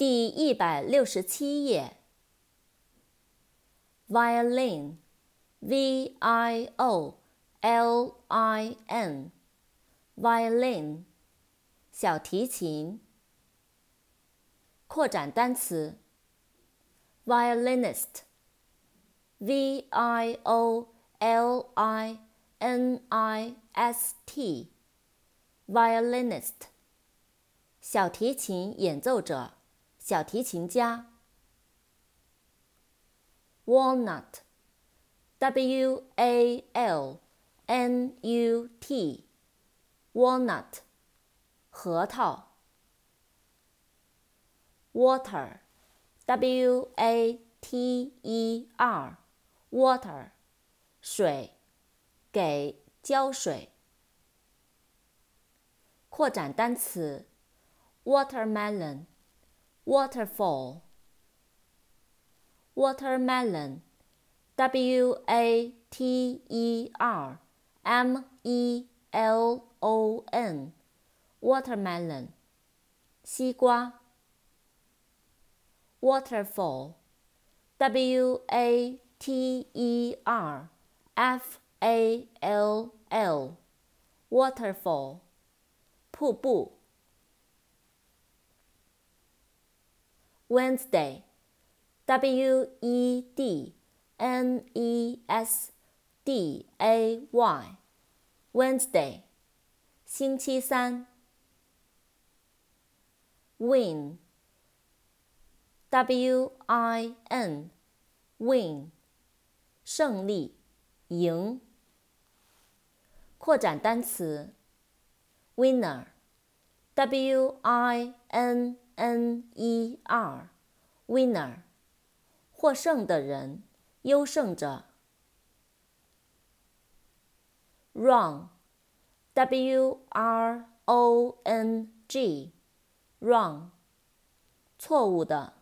第一百六十七页。violin，v-i-o-l-i-n，violin，小提琴。扩展单词，violinist，v-i-o-l-i-n-i-s-t，violinist，小提琴演奏者。小提琴家。Walnut，W A L N U T，walnut，核桃。Water，W A T E R，water，水，给浇水。扩展单词，watermelon。waterfall watermelon w a t e r m e l o n watermelon 西瓜 waterfall w a t e r f a l l waterfall 瀑布 Wednesday, W E D N E S D A Y, Wednesday, 星期三。Win, W I N, win, 胜利，赢。扩展单词，winner, W I N N E R，winner，获胜的人，优胜者。Wrong，W R O N G，wrong，错误的。